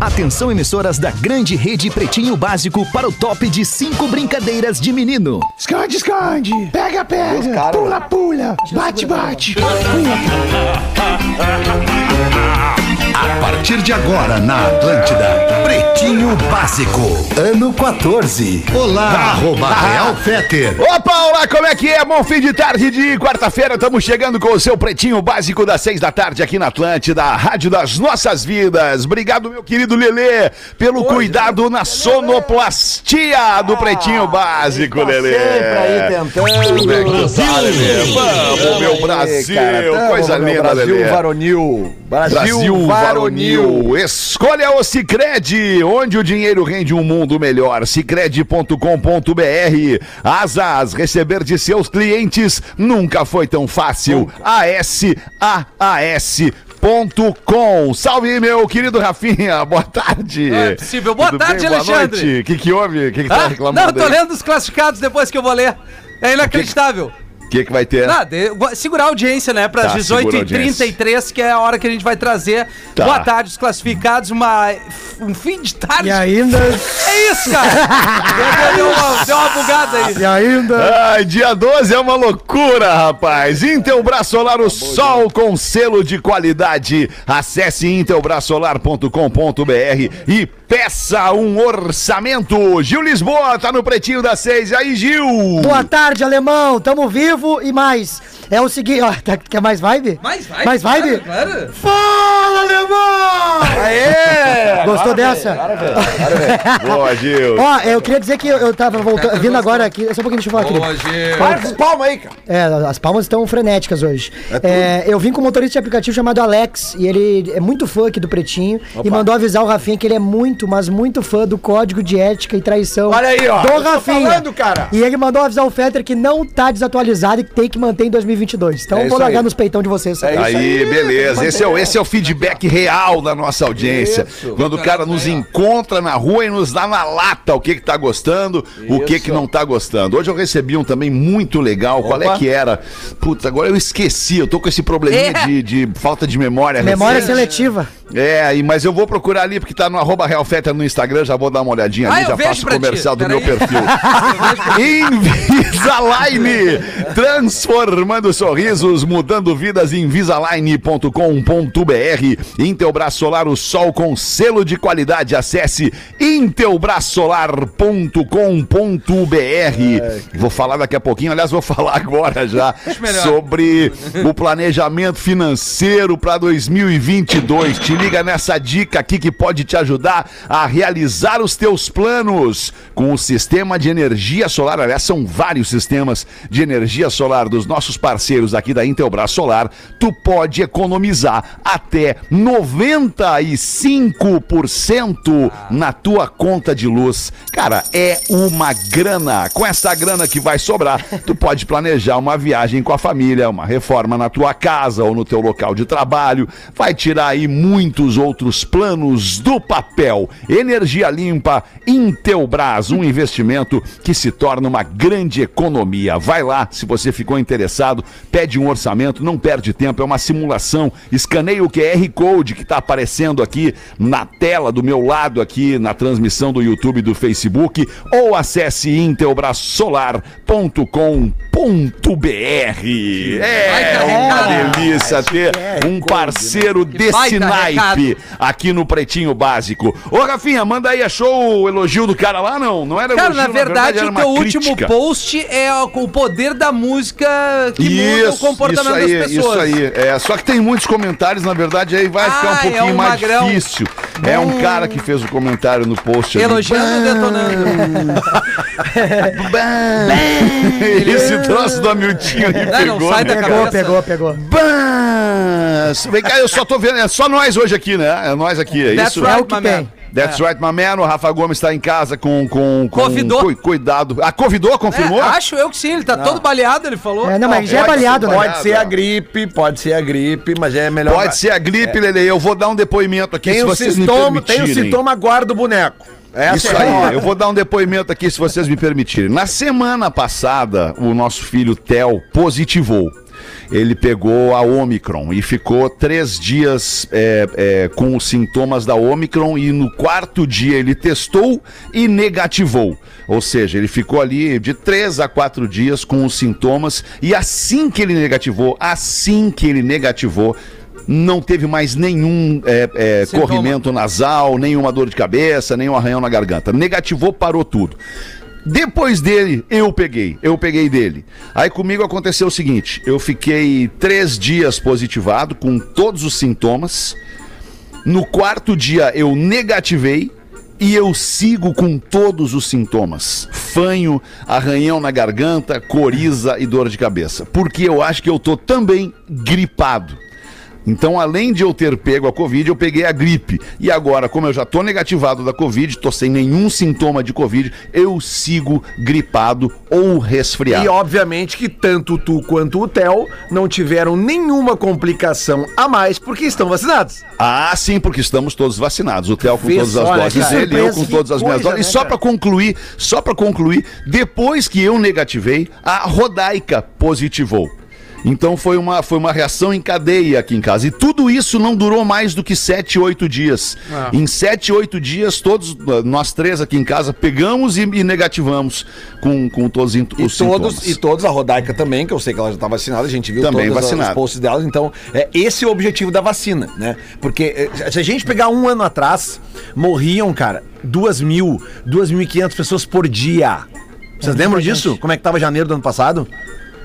Atenção, emissoras da grande rede Pretinho Básico para o top de cinco brincadeiras de menino. Esconde, esconde. Pega, pega. Pula, pula. Bate, bate. A partir de agora na Atlântida, Pretinho Básico, ano 14. Olá, arroba Real Feter. Opa, olá, como é que é? Bom fim de tarde de quarta-feira, estamos chegando com o seu Pretinho Básico das seis da tarde aqui na Atlântida, a rádio das nossas vidas. Obrigado, meu querido Lelê, pelo cuidado na sonoplastia do Pretinho Básico, Lelê. Sempre aí tentando. É tá, Lelê? Vamos, meu Brasil, coisa linda, Brasil Lelê. varonil. Brasil, Brasil varonil. Varonil. Escolha o Cicred, onde o dinheiro rende um mundo melhor. Cicred.com.br. Asas, receber de seus clientes nunca foi tão fácil. A-S-A-A-S.com. Salve, meu querido Rafinha. Boa tarde. Não é possível. Boa Tudo tarde, Boa Alexandre. O que, que houve? O que, que tá Ah, reclamando? não, tô aí? lendo os classificados depois que eu vou ler. É inacreditável. O que, que vai ter? Nada, eu vou segurar a audiência, né? Para Tá, as a 18h33, que é a hora que a gente vai trazer. Tá. Boa tarde, os classificados. Uma, um fim de tarde. E ainda. É isso, cara. deu, deu uma, deu uma bugada aí. E ainda. Ai, dia 12 é uma loucura, rapaz. Intelbras Solar, o sol com selo de qualidade. Acesse intelbrasolar.com.br e peça um orçamento. Gil Lisboa tá no pretinho das seis. E aí, Gil? Boa tarde, alemão. Tamo vivo e mais. É o seguinte. Ó, tá- quer mais vibe? Mais vibe? Mais vibe? Claro, claro. Fala, alemão! Aê! Gostou dessa? Boa, Gil. Ó, eu queria dizer que eu, eu tava voltando, vindo agora aqui. Só um pouquinho, deixa eu falar aqui. Boa, Gil. Para as palmas aí, cara. É, as palmas estão frenéticas hoje. É, eu vim com um motorista de aplicativo chamado Alex, e ele é muito fã aqui do Pretinho, e mandou avisar o Rafinha que ele é muito, mas muito fã do código de ética e traição Olha aí, ó. do Rafinha. falando, cara. E ele mandou avisar o Fetter que não tá desatualizado e que tem que manter em 2022. Então É eu vou isso largar aí. nos peitão de vocês. É isso Aí, aí, beleza. Esse é, o, esse é o feedback real da nossa audiência. Quando o cara nos encontra na rua e nos dá na lata o que que tá gostando, o que que não tá gostando. Hoje eu recebi um também muito legal. Qual é Opa. que era? Putz, agora eu esqueci. Eu tô com esse probleminha É. de, de falta de memória. Memória recente. seletiva. É, mas eu vou procurar ali porque tá no arroba Realfeta no Instagram, já vou dar uma olhadinha Ah, ali, já faço pra ti. comercial do Peraí. meu perfil. Invisalign, transformando sorrisos, mudando vidas, invisalign.com.br. Intelbras Solar, o sol com selo de qualidade. Acesse intelbrasolar.com.br. Vou falar daqui a pouquinho, aliás, vou falar agora já sobre o planejamento financeiro para 2022. Te liga nessa dica aqui que pode te ajudar a realizar os teus planos com o sistema de energia solar. Aliás, são vários sistemas de energia solar dos nossos parceiros aqui da Intelbras Solar. Tu pode economizar até 95% na tua conta de luz. Cara, é uma grana. Com essa grana que vai sobrar, tu pode planejar uma viagem com a família, uma reforma na tua casa ou no teu local de trabalho. Vai tirar aí muitos outros planos do papel. Energia limpa, Intelbras, um investimento que se torna uma grande economia. Vai lá, se você ficou interessado, pede um orçamento, não perde tempo, é uma simulação. Escaneia o QR Code que está aparecendo aqui na tela do meu lado aqui na transmissão do YouTube e do Facebook ou acesse intelbrasolar.com.br. É uma delícia ter um parceiro desse baita naipe aqui no Pretinho Básico. Ô, Rafinha, manda aí, achou o elogio do cara lá? Não, não era Cara, elogio, na verdade, era o uma teu último post é o o poder da música que muda o comportamento isso aí, das pessoas. Isso aí. É, só que tem muitos comentários, na verdade, aí vai ficar um Ah, é pouquinho um mais magrão. difícil. É um cara que fez o comentário no post. Elogiando ou detonando? Esse troço do Hamilton aí Não, pegou, não sai da né, Pegou, cabeça. pegou, pegou. Bah! Vem cá, eu só tô vendo, é só nós hoje aqui, né? É nós aqui, é That's isso? right, É o que my tem. man. That's right, my man. O Rafa Gomes está em casa com. com, com Convidou? cu- cuidado. Ah, convidou? Confirmou? É, acho eu que sim, ele tá todo baleado, ele falou. É, não, mas já é baleado, né? Pode ser a gripe, pode ser a gripe, mas é melhor. Pode ser a gripe, Lele. Eu vou dar um depoimento aqui, Tem se o vocês me sintoma, tem o sintoma, guarda o boneco. Essa Isso é a aí, hora. eu vou dar um depoimento aqui, se vocês me permitirem. Na semana passada, o nosso filho Theo positivou. ele pegou a Omicron e ficou três dias é, é, com os sintomas da Omicron e no quarto dia ele testou e negativou. Ou seja, ele ficou ali de três a quatro dias com os sintomas e assim que ele negativou, assim que ele negativou, não teve mais nenhum é, é, corrimento nasal, nenhuma dor de cabeça, nenhum arranhão na garganta. Negativou, parou tudo. Depois dele, eu peguei. Eu peguei dele. Aí comigo aconteceu o seguinte: eu fiquei três dias positivado, com todos os sintomas. No quarto dia, eu negativei. E eu sigo com todos os sintomas: fanho, arranhão na garganta, coriza e dor de cabeça. Porque eu acho que eu tô também gripado. Então, além de eu ter pego a Covid, eu peguei a gripe. E agora, como eu já tô negativado da Covid, tô sem nenhum sintoma de Covid, eu sigo gripado ou resfriado. E obviamente que tanto tu quanto o Theo não tiveram nenhuma complicação a mais porque estão vacinados. Ah, sim, porque estamos todos vacinados. O Theo com Vê todas as doses cara? dele, eu com todas as que minhas coisa, doses. E né, só pra concluir, só para concluir, depois que eu negativei, a Rodaica positivou. Então foi uma, foi uma reação em cadeia aqui em casa. E tudo isso não durou mais do que 7, 8 dias. Ah. Em 7, 8 dias, todos uh, nós três aqui em casa pegamos e, e negativamos com, com todos os E os todos, sintomas. e todos, a Rodaica também, que eu sei que ela já tá vacinada, a gente viu Também todos os vacinada. posts dela. Então, é, esse é o objetivo da vacina, né? Porque eh, se a gente pegar um ano atrás, morriam, cara, duas mil, duas mil e quinhentas pessoas por dia. Vocês lembram disso? Como é que tava janeiro do ano passado?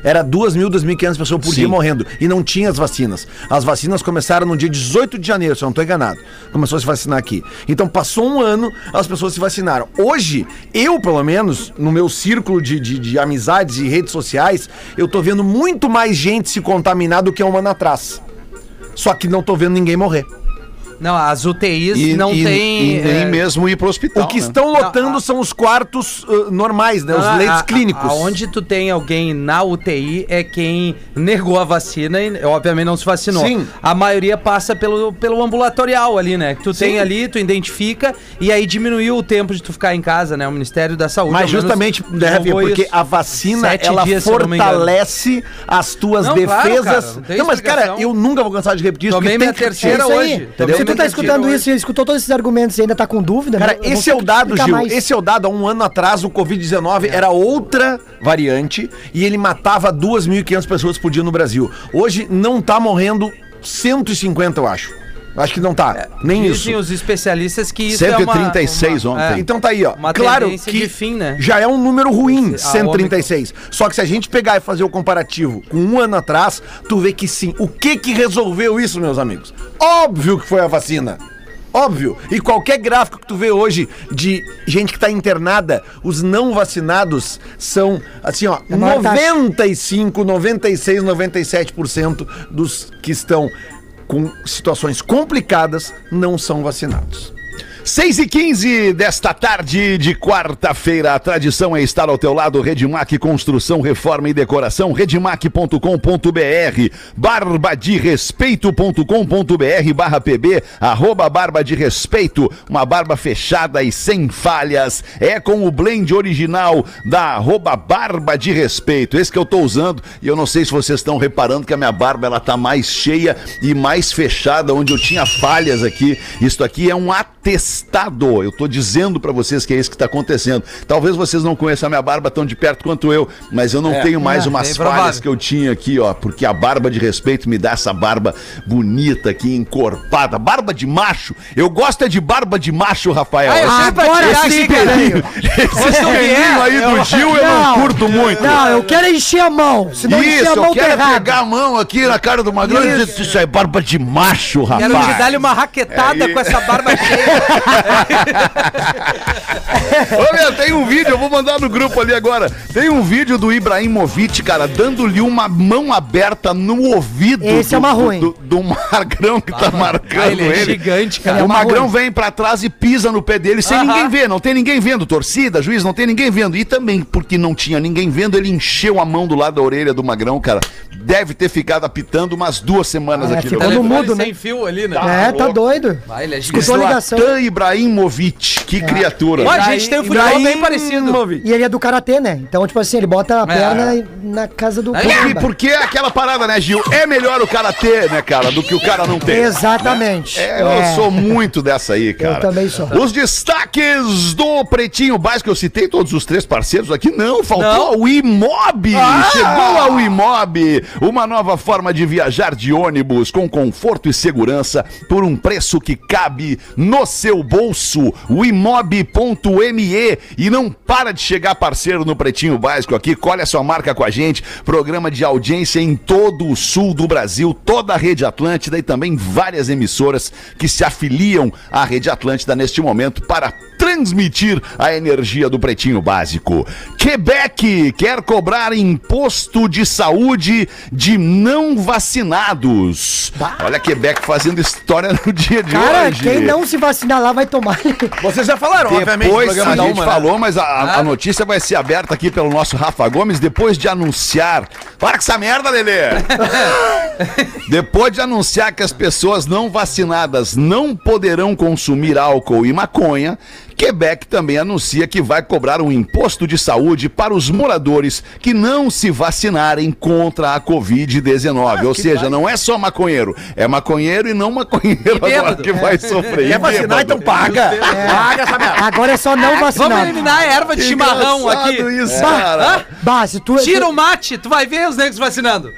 Era 2 mil, 2.500 pessoas por Sim. dia morrendo. E não tinha as vacinas. As vacinas começaram no dia 18 de janeiro, se eu não estou enganado. Começou a se vacinar aqui. Então passou um ano, as pessoas se vacinaram. Hoje, eu, pelo menos, no meu círculo de, de, de amizades e redes sociais, eu tô vendo muito mais gente se contaminar do que um ano atrás. Só que não tô vendo ninguém morrer. Não, as UTIs E, não e- tem. e nem é, mesmo ir pro hospital. o que né? estão lotando Não, a- são os quartos uh, normais, né? Os Ah, leitos a- clínicos. Aonde tu tem alguém na UTI é quem negou a vacina e obviamente não se vacinou. Sim. A maioria passa pelo, pelo ambulatorial ali, né? Que tu tem ali, tu identifica e aí diminuiu o tempo de tu ficar em casa, né? O Ministério da Saúde. Mas justamente, né, divulgou porque isso. a vacina, Sete ela dias, fortalece as tuas Não, claro, defesas. cara, não não, mas cara, eu nunca vou cansar de repetir isso. Tomei porque minha terceira aí. hoje. Tu tá escutando isso e escutou todos esses argumentos e ainda tá com dúvida, Cara, vou esse é o dado, Gil. mais. Esse é o dado. Há um ano atrás, o Covid-19 era outra variante e ele matava 2.500 pessoas por dia no Brasil. Hoje não tá morrendo 150, eu acho. Acho que não tá. Nem Dizem isso. os especialistas que isso é 136 uma, ontem. Então tá aí, ó. Uma claro que fim, né? já é um número ruim, A 136. Só que se a gente pegar e fazer o comparativo com um ano atrás, tu vê que sim. O que que resolveu isso, meus amigos? Óbvio que foi a vacina. Óbvio. E qualquer gráfico que tu vê hoje de gente que tá internada, os não vacinados são, assim, ó, a maior taxa. 95, 96, 97% dos que estão com situações complicadas não são vacinados. 6 e 15 desta tarde de quarta-feira. A tradição é estar ao teu lado. Redmac Construção, Reforma e Decoração. Redmac.com.br. Barbaderespeito.com.br barra pb. Arroba Barba de Respeito. Uma barba fechada e sem falhas. É com o blend original da arroba Barba de Respeito. Esse que eu tô usando. E eu não sei se vocês estão reparando que a minha barba ela tá mais cheia e mais fechada, onde eu tinha falhas aqui. Isto aqui é um atestado. Eu tô dizendo pra vocês que é isso que tá acontecendo. Talvez vocês não conheçam a minha barba tão de perto quanto eu, mas eu não tenho mais é, umas bem falhas que eu tinha aqui, ó, porque a barba de respeito me dá essa barba bonita aqui, encorpada. Barba de macho. Eu gosto é de barba de macho, Rafael. Ah, Esse- sempre Agora atirar sim, pelinho, esse aí do Gil eu não Não, curto muito. Não, eu quero encher a mão. Se não encher Isso, a mão, eu tá quero errado. pegar a mão aqui na cara do Magrão e dizer, isso é barba de macho, rapaz. Quero te dar-lhe uma raquetada É com essa barba cheia. Ô, meu, tem um vídeo, eu vou mandar no grupo ali agora. Tem um vídeo do Ibrahimovic, cara, dando-lhe uma mão aberta no ouvido. Esse do, é uma ruim. Do, do Magrão que tá marcando Ah, ele ele. é gigante, cara. Ele é o uma Magrão ruim. vem pra trás e pisa no pé dele sem Aham. ninguém ver. Não tem ninguém vendo. Torcida, juiz, não tem ninguém vendo. E também, porque não tinha ninguém vendo, ele encheu a mão do lado da orelha do Magrão, cara. Deve ter ficado apitando umas duas semanas É, aqui. ficou no mudo, né? sem fio ali, né? É, tá doido. Vai, ele é Escutou gigante. a ligação. Zlatan Ibrahimovic. Que criatura. Ó, a gente tem um futebol bem parecido. E ele é do karatê, né? Então, tipo assim, ele bota a É. perna na casa do Pumba. porque é aquela parada, né, Gil? É melhor o cara ter, né, cara, do que o cara não ter. Exatamente. É, eu É. sou muito dessa aí, cara. também sou. Os destaques do Pretinho Básico, eu citei todos os três parceiros aqui. Não, faltou Não. a Wimob. Chegou a Wimob, uma nova forma de viajar de ônibus com conforto e segurança por um preço que cabe no seu bolso. Wimob.me e não para de chegar parceiro no Pretinho Básico aqui. Colhe a sua marca com a gente. Programa de audiência em todo o sul do Brasil, toda a Rede Atlântida e também várias emissoras que se afiliam à Rede Atlântida neste momento para transmitir a energia do Pretinho Básico. Quebec quer cobrar imposto de saúde de não vacinados. Olha Quebec fazendo história no dia de Cara, hoje. quem não se vacinar lá vai tomar. Vocês já falaram, obviamente, no Depois a gente Uma, né? falou, mas a- a, a notícia vai ser aberta aqui pelo nosso Rafa Gomes depois de anunciar. Para com essa merda, Lelê! depois de anunciar que as pessoas não vacinadas não poderão consumir álcool e maconha, Quebec também anuncia que vai cobrar um imposto de saúde para os moradores que não se vacinarem contra a Covid-19. Ou seja, não é só maconheiro, é maconheiro e não maconheiro agora bêbado. que vai sofrer. Quer E vacinar, bêbado. então paga. Paga essa merda. Agora é só não Vamos vacinar. eliminar a erva de chimarrão aqui. Isso, Bah, cara. bah, tu, Tira o mate, tu vai ver os negros vacinando.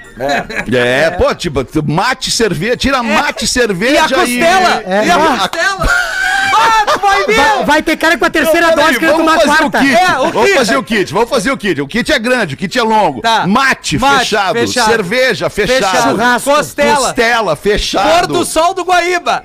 É, pô, tipo, mate cerveja, tira mate cerveja E a costela! É. E a Ah. costela! Ah, tu vai ver! vai, vai ter cara com a terceira dose que ele vamos tomar a fazer o quarta. kit. É, o vamos kit. fazer o kit, vamos fazer o kit. O kit é grande, o kit é longo. Tá. Mate, Mate, fechado. fechado. Cerveja fechado. Fechado. Churrasco. Costela. Costela Pôr fechado. do sol do Guaíba!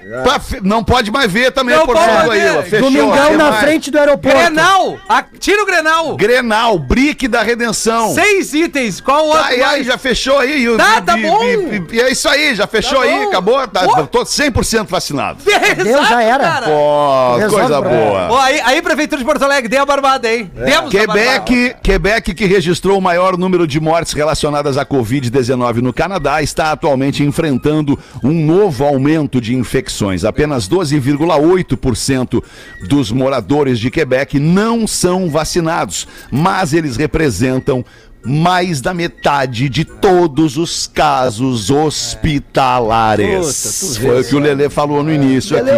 Não pode mais ver também Não cima mais aí, ver. ó. Fechou. Domingão Que na mais? frente do aeroporto. Grenal! A- Tira o Grenal! Grenal, brique da redenção. Seis itens, qual o outro? Ai, ai, já fechou aí. Tá, e- tá e- bom. E, e é isso aí, já fechou Tá aí, acabou. Tá, Pô. tô 100% vacinado. Deus, já era. Pô, coisa boa. Ó, aí, aí, Prefeitura de Porto Alegre, dê a barbada, hein? Demos a barbada. Quebec, Quebec, que registrou o maior número de mortes relacionadas à Covid-19 no Canadá, está atualmente enfrentando um novo aumento de infecções. Apenas 12,8% dos moradores de Quebec não são vacinados, mas eles representam mais da metade de todos os casos hospitalares. Foi o que o Lelê falou no início aqui.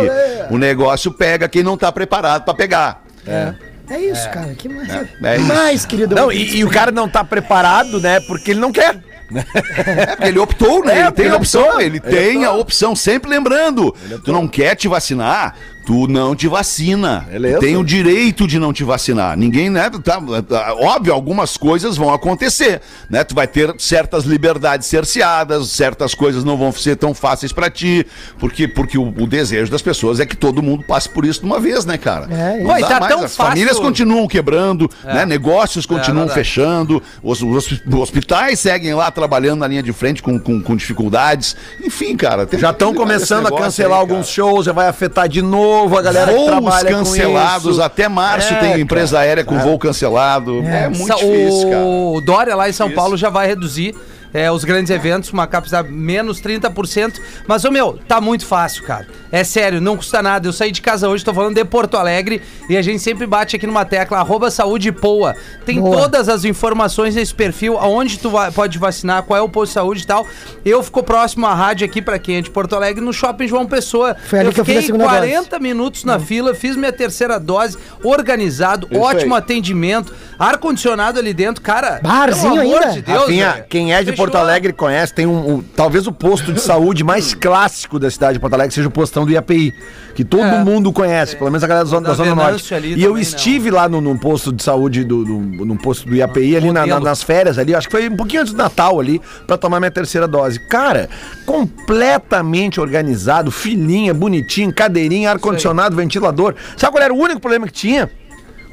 O negócio pega quem não está preparado para pegar. É isso, cara. Que mais? é isso. mais, querido. Não, e, e o cara não tá preparado, né? Porque ele não quer. É, porque ele optou, né? É, ele tem a opção, optou. ele Ele tem a optou. opção. Sempre lembrando, tu não quer te vacinar, tu não te vacina. Beleza. Tu tem o direito de não te vacinar. Ninguém, né? Tá, tá- óbvio, algumas coisas vão acontecer, né? Tu vai ter certas liberdades cerceadas, certas coisas não vão ser tão fáceis pra ti, porque, porque o, o desejo das pessoas é que todo mundo passe por isso de uma vez, né, cara? É, Não tá mais. As fácil- famílias continuam quebrando, né? Negócios continuam verdade. fechando, os, os hospitais seguem lá trabalhando na linha de frente com, com, com dificuldades. Enfim, cara. Já estão começando a cancelar aí, alguns shows, já vai afetar de novo a galera que Voos trabalha com cancelados, até março É, tem empresa cara. aérea com voo cancelado. É, muito Sa- difícil, cara. o Dória lá em São Paulo já vai reduzir é, os grandes eventos, uma capacidade menos 30%. Mas, ô meu, tá muito fácil, cara. É sério, não custa nada. Eu saí de casa hoje, tô falando de Porto Alegre, e a gente sempre bate aqui numa tecla, arroba saúde poa. Tem Boa. todas as informações nesse perfil, aonde tu vai- pode vacinar, qual é o posto de saúde e tal. Eu fico próximo à rádio aqui, pra quem é de Porto Alegre, no Shopping João Pessoa. Foi ali eu que eu fiz a fiquei segunda dose. 40 minutos na fila, fiz minha terceira dose, organizado, ótimo atendimento, ar-condicionado ali dentro, cara. Barzinho pelo amor ainda? de Deus, Rafinha, quem é de Fechou. Porto Alegre conhece, tem um, um- talvez o posto de saúde mais clássico da cidade de Porto Alegre seja o postão do IAPI, que todo É. mundo conhece, pelo menos a galera da zona, Da zona norte. E eu também, estive lá no, num posto de saúde do, do, num posto do IAPI ali na- na- nas férias ali, acho que foi um pouquinho antes do Natal ali, pra tomar minha terceira dose. Cara, completamente organizado, filinha, bonitinho, cadeirinha, ar-condicionado, ventilador. Sabe qual era o único problema que tinha?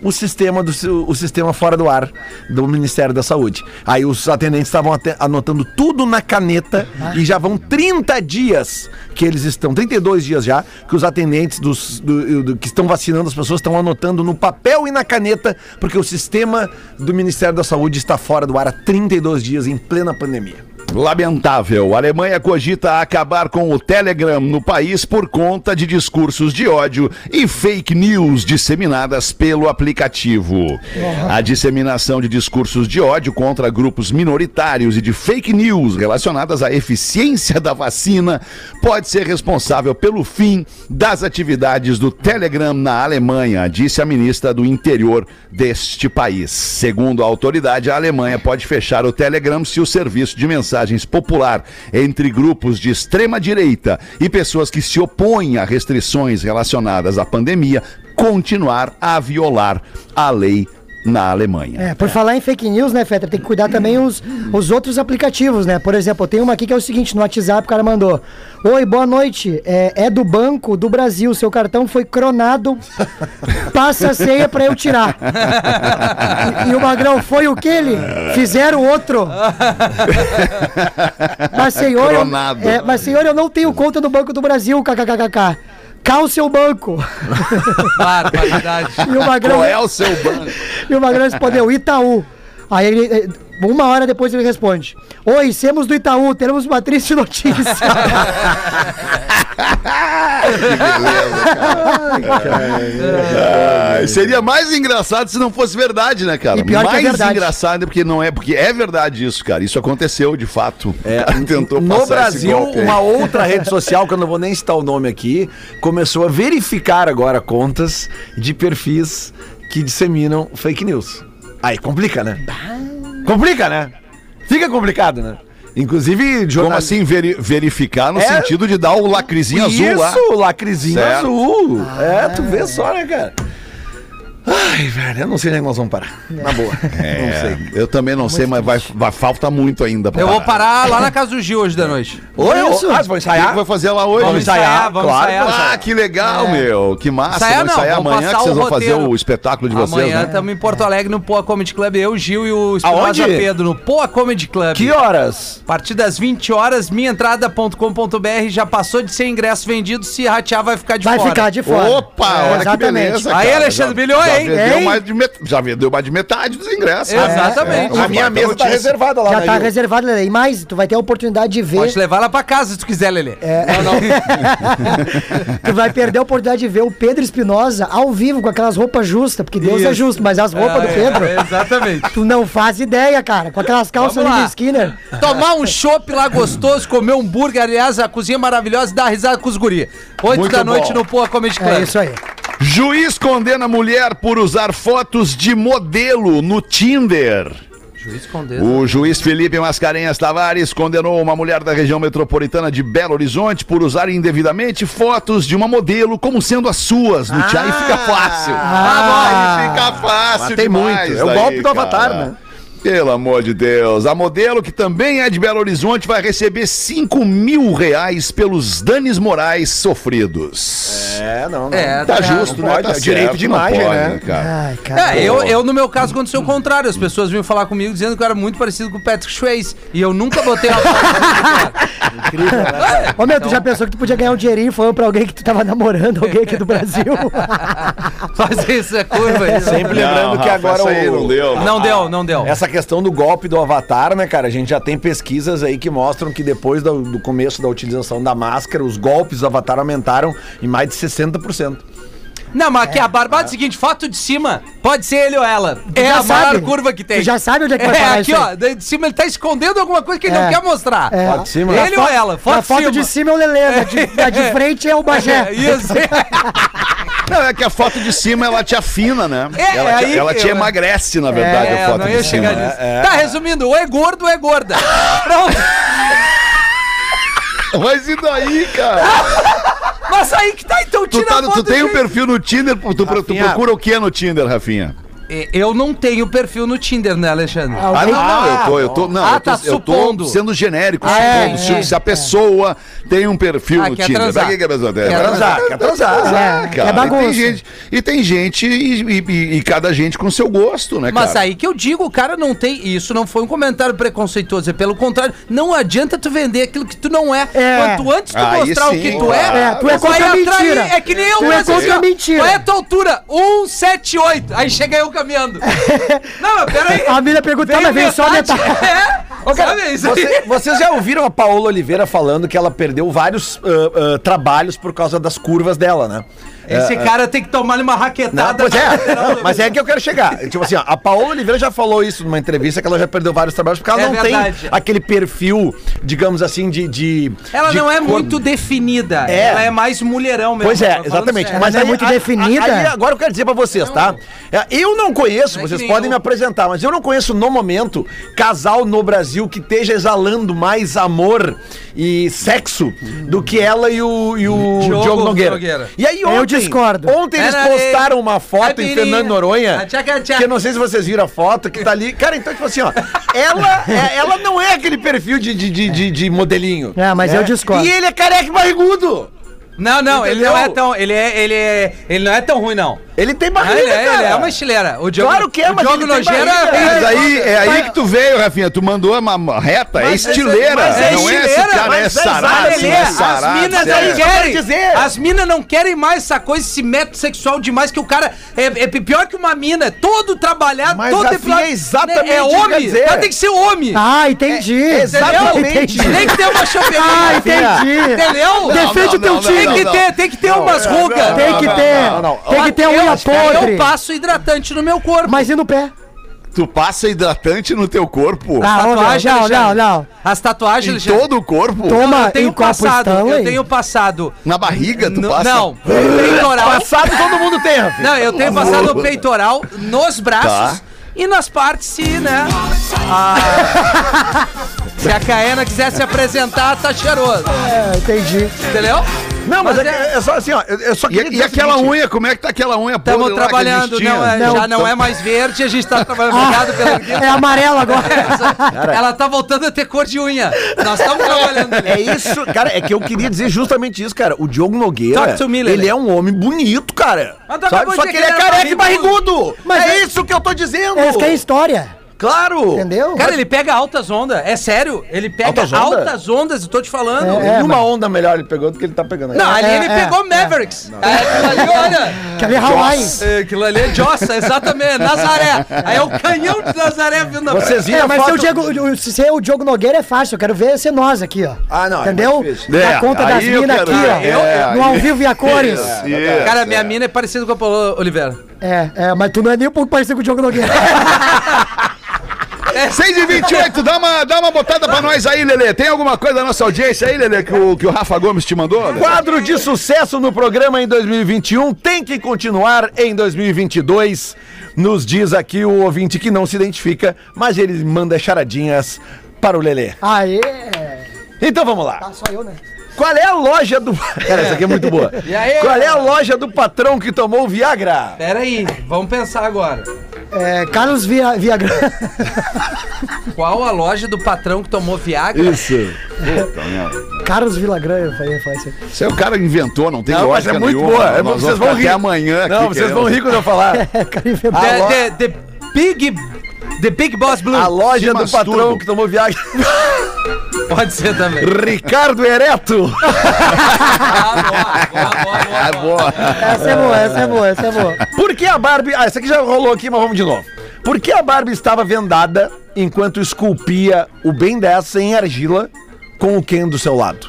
O sistema do o sistema fora do ar do Ministério da Saúde. Aí os atendentes estavam anotando tudo na caneta e já vão 30 dias que eles estão, 32 dias já, que os atendentes dos, do- do- que estão vacinando as pessoas estão anotando no papel e na caneta, porque o sistema do Ministério da Saúde está fora do ar há 32 dias em plena pandemia. Lamentável. A Alemanha cogita acabar com o Telegram no país por conta de discursos de ódio e fake news disseminadas pelo aplicativo. A disseminação de discursos de ódio contra grupos minoritários e de fake news relacionadas à eficiência da vacina pode ser responsável pelo fim das atividades do Telegram na Alemanha, disse a ministra do Interior deste país. Segundo a autoridade, a Alemanha pode fechar o Telegram se o serviço de mensagens popular entre grupos de extrema direita e pessoas que se opõem a restrições relacionadas à pandemia continuar a violar a lei na Alemanha. É, por falar em fake news, né, Fetter, tem que cuidar também os, os outros aplicativos, né? Por exemplo, tem uma aqui que é o seguinte, no WhatsApp o cara mandou Oi, boa noite, é, é do Banco do Brasil, seu cartão foi cronado, passa a senha pra eu tirar. E, e o Magrão, foi o que ele? Fizeram outro. Mas senhor, eu, é, mas senhor, eu não tenho conta no Banco do Brasil, kkkk. Cá o seu banco. Barbaridade. E o Magrão... Qual é o seu banco? E o Magrão respondeu, Itaú. Aí ele, eh, uma hora depois ele responde: Oi, somos do Itaú, temos uma triste notícia. Ah, seria mais engraçado se não fosse verdade, né, cara? E pior que é mais verdade. engraçado porque não é, porque é verdade isso, cara. Isso aconteceu de fato. É, tentou no Brasil, golpe uma outra rede social, que eu não vou nem citar o nome aqui, começou a verificar agora contas de perfis que disseminam fake news. Aí complica, né? Complica, né? Fica complicado, né? Inclusive, Como jornal... assim veri- verificar no É. sentido de dar o lacrizinho azul lá? Isso, lacrezinho Certo. azul. É, tu vê só, né, cara? Ai, velho, eu não sei onde é que nós vamos parar. Na boa. não É, sei. eu também não sei, mas vai, vai- falta muito ainda. pra Eu vou parar lá na casa do Gil hoje da noite. Oi, Isso. ah, você vai O que ensaiar? que vai fazer lá hoje? Vamos ensaiar, vamos ensaiar. Ah, que legal, meu. Que massa. Ensaiar vamos não, ensaiar vamos amanhã que vocês vão fazer o espetáculo de vocês, Amanhã né? estamos em Porto Alegre no Poa Comedy Club. Eu, Gil e o Espinosa? Pedro, no Poa Comedy Club. Que horas? A partir das 20 horas, minhaentrada.com.br já passou de 100 ingressos vendidos. Se ratear, vai ficar de Vai fora. ficar de fora. Opa, É, olha que exatamente. beleza, Aí. Alexandre Bilhões, hein? Vendeu mais de met- Já vendeu mais de metade dos ingressos. né? Exatamente. É, A minha mesa tá reservada lá Já tá Rio. reservado, Lelê. E mais, tu vai ter a oportunidade de ver. Pode levar ela pra casa se tu quiser, Lelê. tu vai perder a oportunidade de ver o Pedro Espinosa ao vivo com aquelas roupas justas, porque Deus é Isso. justo, mas as roupas do É, Pedro, é, exatamente. tu não faz ideia, cara. Com aquelas calças ali lá. do Skinner. Tomar um chopp lá gostoso, comer um hambúrguer, aliás, a cozinha maravilhosa e dar risada com os guri. Oito Muito da noite bom. no Poa Comedy Club. É isso aí. Juiz condena mulher por usar fotos de modelo no Tinder. Juiz. O juiz Felipe Mascarenhas Tavares condenou uma mulher da região metropolitana de Belo Horizonte por usar indevidamente fotos de uma modelo como sendo as suas no Tinder. Aí fica fácil. Ah. aí fica fácil Mas tem muito. É o golpe do cara. Avatar, né? Pelo amor de Deus. A modelo, que também é de Belo Horizonte, vai receber 5 mil reais pelos danos morais sofridos. É, não, não. É, Tá tá justo, não né? pode, Tá é direito certo, de não imagem, pode, né? cara? Ai, cara. É, eu, eu, no meu caso, aconteceu o contrário. As pessoas vinham falar comigo dizendo que eu era muito parecido com o Patrick Swayze. E eu nunca botei uma foto. Ô, meu, tu já pensou que tu podia ganhar um dinheirinho falando pra alguém que tu tava namorando, alguém aqui do Brasil? Fazer essa curva aí. Sempre lembrando que Rafa, agora o- não deu. Não deu, não deu. Essa questão do golpe do avatar, né, cara? A gente já tem pesquisas aí que mostram que depois do, do começo da utilização da máscara, os golpes do avatar aumentaram em mais de 60%. Não, mas aqui a barbada é o seguinte: foto de cima, pode ser ele ou ela. É já a maior sabe. curva que tem. Tu já sabe onde é que vai É, parar aqui, isso ó, de cima ele tá escondendo alguma coisa que ele É. não quer mostrar. É. Foto de cima. Ele ou ela, foto, a foto de cima é o Lelê, a de, a de frente é o Bagé. É, isso. Não, é que a foto de cima ela te afina, né? É, ela te, aí ela te eu- emagrece, na verdade, É, a foto não de ia cima. chegar nisso. Tá, resumindo, ou é gordo ou é gorda. Pronto. Mas e daí, cara? Mas aí que tá, então Tu, tira tá- a foto tu tem um gente. perfil no Tinder, tu, tu Rafinha. procura o que no Tinder, Rafinha? É, Eu não tenho perfil no Tinder, né, Alexandre? Ah, Alguém- não, não, eu tô, eu tô, não, Ah, eu tô, tá eu tô supondo. sendo genérico, Ah, é, supondo. Se- é, se a pessoa tem um perfil Ah, no quer Tinder, transar. pra que que a pessoa tem? Quer Pra transar, quer transar. É, cara. é bagunça. E tem gente, e, tem gente e, e- e cada gente com seu gosto, né, Mas cara? aí que eu digo, o cara não tem. Isso não foi um comentário preconceituoso. É pelo contrário, não adianta tu vender aquilo que tu não é. É. Quanto antes tu Aí mostrar o sim, que tu claro. é, É, tu é vai contra a atrair. mentira. É que nem eu, Tu mas é assim, contra a ó, mentira. Qual é a tua altura? 178. Aí chega eu caminhando. não, mas peraí. A mina pergunta, tá, mas veio só metade. É, Ô, cara, Sabe isso aí? você- vocês já ouviram a Paola Oliveira falando que ela perdeu vários ah, ah, trabalhos por causa das curvas dela, né? Esse cara tem que tomar uma Não, raquetada. pois na é, mas é que eu quero chegar. Tipo assim, ó, a Paola Oliveira já falou isso numa entrevista que ela já perdeu vários trabalhos porque ela É não verdade. tem aquele perfil, digamos assim, de. de Ela de não é corpo. muito definida. É. Ela é mais mulherão mesmo. Pois é, falando exatamente. sério. Mas é muito definida. aí agora eu quero dizer pra vocês, tá? É, Eu não conheço, Não é vocês podem eu. me apresentar, mas eu não conheço no momento casal no Brasil que esteja exalando mais amor e sexo do que ela e o, e o Diogo Diogo, Nogueira. Nogueira. E aí Eu ontem, discordo. Ontem eles postaram uma foto em. Fernando Noronha, Ah, que eu não sei se vocês viram a foto, que tá ali. Cara, então, tipo assim, ó, ela, é- ela não é aquele perfil de, de, de, de- de modelinho. É, mas eu discordo. E ele é careca e barrigudo. Não, não, ele Entendeu? não é tão. Ele é, ele é. Ele não é tão ruim, não. Ele tem Ah, barriga, ele, é, cara. ele é uma estileira. O Diogo, Claro que é, o mas Diogo ele tem Nogueira. barriga. é- Mas aí, é aí que tu veio, Rafinha. Tu mandou uma reta, é Mas é- estileira. mas é não é esse estileira, cara, é mas é sarado, é as sarado. minas é- não querem. dizer. As minas não querem mais essa coisa, esse método sexual demais que o cara é, é pior que uma mina, é todo trabalhado, Mas, todo depilado. é exatamente É homem, dizer. o cara tem que ser homem. Ah, entendi. exatamente. Entendi. Tem que ter uma chapeleta. Ah, entendi. Entendeu? Defende o teu time. Tem que não. ter, tem que ter umas rugas. Tem que ter. não, não. Tem que ter unha podre. Eu passo hidratante no meu corpo. Mas e no pé? Tu passa hidratante no teu corpo? Ah, ô, Tatuagem, não, não, não. As tatuagens, em Alexandre. todo o corpo? Toma eu tenho passado, Stanley. eu tenho passado. Na barriga tu no- passa? Não, peitoral. Passado todo mundo tem. Não, eu tenho passado peitoral nos braços Tá. e nas partes, se, né? a- se a Caena quiser se apresentar, tá cheiroso. É, entendi. Entendeu? Não, mas, Mas é, que- é só assim, ó. Eu, só queria E, e aquela seguinte, unha, como é que tá aquela unha Estamos podre lá que a trabalhando, gente tinha? não, é- Não, já não é mais verde, a gente tá trabalhando. Obrigado pela É amarelo agora. Ela tá voltando a ter cor de unha. Nós estamos trabalhando. É isso, cara, é que eu queria dizer justamente isso, cara. O Diogo Nogueira, me, ele é um homem bonito, cara. Sabe? Só que ele é careca e barrigudo. Mas é, é- isso que eu tô dizendo. Essa que é a história. Claro. Entendeu? Cara, ele pega altas ondas. É sério. Ele pega Altas altas, ondas? eu tô te falando. É, Numa mas- onda melhor ele pegou do que ele tá pegando aí. Não, ali É, ele é, pegou é. Mavericks. É, aquilo ali, olha. Quer ver Hawaii? É, Aquilo ali é Jossa, exatamente. Nazaré. Aí é o canhão de Nazaré vindo na Vocês viram É, mas foto? ser o, Diego, o- ser o Diogo Nogueira é fácil. Eu quero ver ser nós aqui, ó. Ah, não, é Entendeu? difícil. Na É, conta das minas aqui, ó. É, no ao vivo e a cores. Cara, minha mina é parecida com a Paola Oliveira. É, é, mas tu não é nem um pouco parecido com o Diogo Nogueira. 6 e 28 dá uma, dá uma botada pra nós aí, Lelê. Tem alguma coisa da nossa audiência aí, Lelê, que o, que o Rafa Gomes te mandou? Lelê? Quadro de sucesso no programa em 2021 tem que continuar em 2022. Nos diz aqui o ouvinte que não se identifica, mas ele manda charadinhas para o Lelê. Aê! Então vamos lá. Ah, só eu, né? Qual é a loja do. Cara, essa aqui é muito boa. E aí? Qual é a loja do patrão que tomou Viagra? Pera aí, vamos pensar agora. É, Carlos Via, Viagra. Qual a loja do patrão que tomou Viagra? Isso. Carlos Vilagran, eu falei, eu falei assim. Isso aí o cara inventou, não tem Não, mas lógica é muito nenhuma. boa. É, Nós vocês vão rir. até amanhã Não, aqui vocês querendo- vão rir quando eu falar. É, cara inventou. The, the, the Big. The Big Boss Blue. A loja do patrão que tomou Viagra. Pode ser também. Ricardo Ereto. Ah, boa, boa, boa, boa, É boa. Essa é boa, essa é boa, essa é boa. Por que a Barbie. Ah, essa aqui já rolou aqui, mas vamos de novo. Por que a Barbie estava vendada enquanto esculpia o Ben 10 em argila com o Ken do seu lado?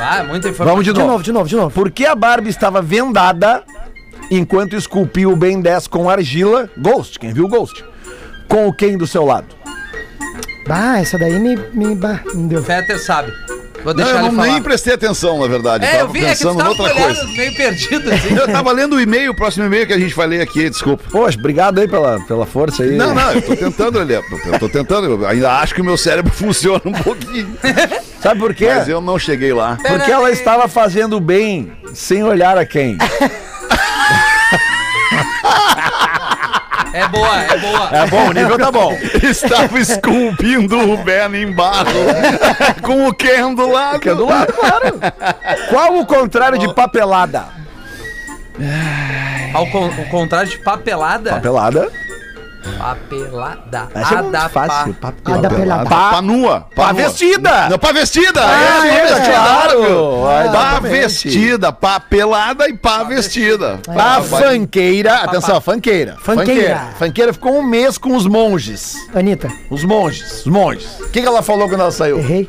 Ah, muita informação. Vamos de De novo. novo, de novo, de novo. Por que a Barbie estava vendada enquanto esculpia o Ben 10 com argila? Ghost, quem viu o Ghost? Com o Ken do seu lado? Bah, essa daí me, me, bah, me deu. Fetter sabe. Vou Não, deixar eu ele não, falar. nem prestei atenção, na verdade. É, eu tava vi, é que pensando tava noutra olhando coisa. meio perdido, assim. Eu tava lendo o e-mail, o próximo e-mail que a gente vai ler aqui, desculpa. Poxa, obrigado aí pela, pela força aí. Não, não, eu tô tentando, Lelê. Eu tô tentando, eu ainda acho que o meu cérebro funciona um pouquinho. Sabe por quê? Mas eu não cheguei lá. Porque ela estava fazendo bem sem olhar a quem. É boa, é boa. É bom, o nível tá bom. Estava esculpindo o Ben em barro com o Ken do lado. Fica do lado, claro. Qual o contrário de papelada? Ao con- o contrário de papelada. Papelada. Papelada. Essa é muito fácil. Papelada. da pelada. Pá, pá nua. Pá nua. vestida. Não, pá vestida. Ah, é, é, pá vestida, claro. Ah, Pá exatamente. vestida, pá pelada e pá vestida. A fanqueira, atenção, fanqueira. Fanqueira. Fanqueira ficou um mês com os monges. Anitta, Os monges, os monges. O que, que ela falou quando ela saiu? errei.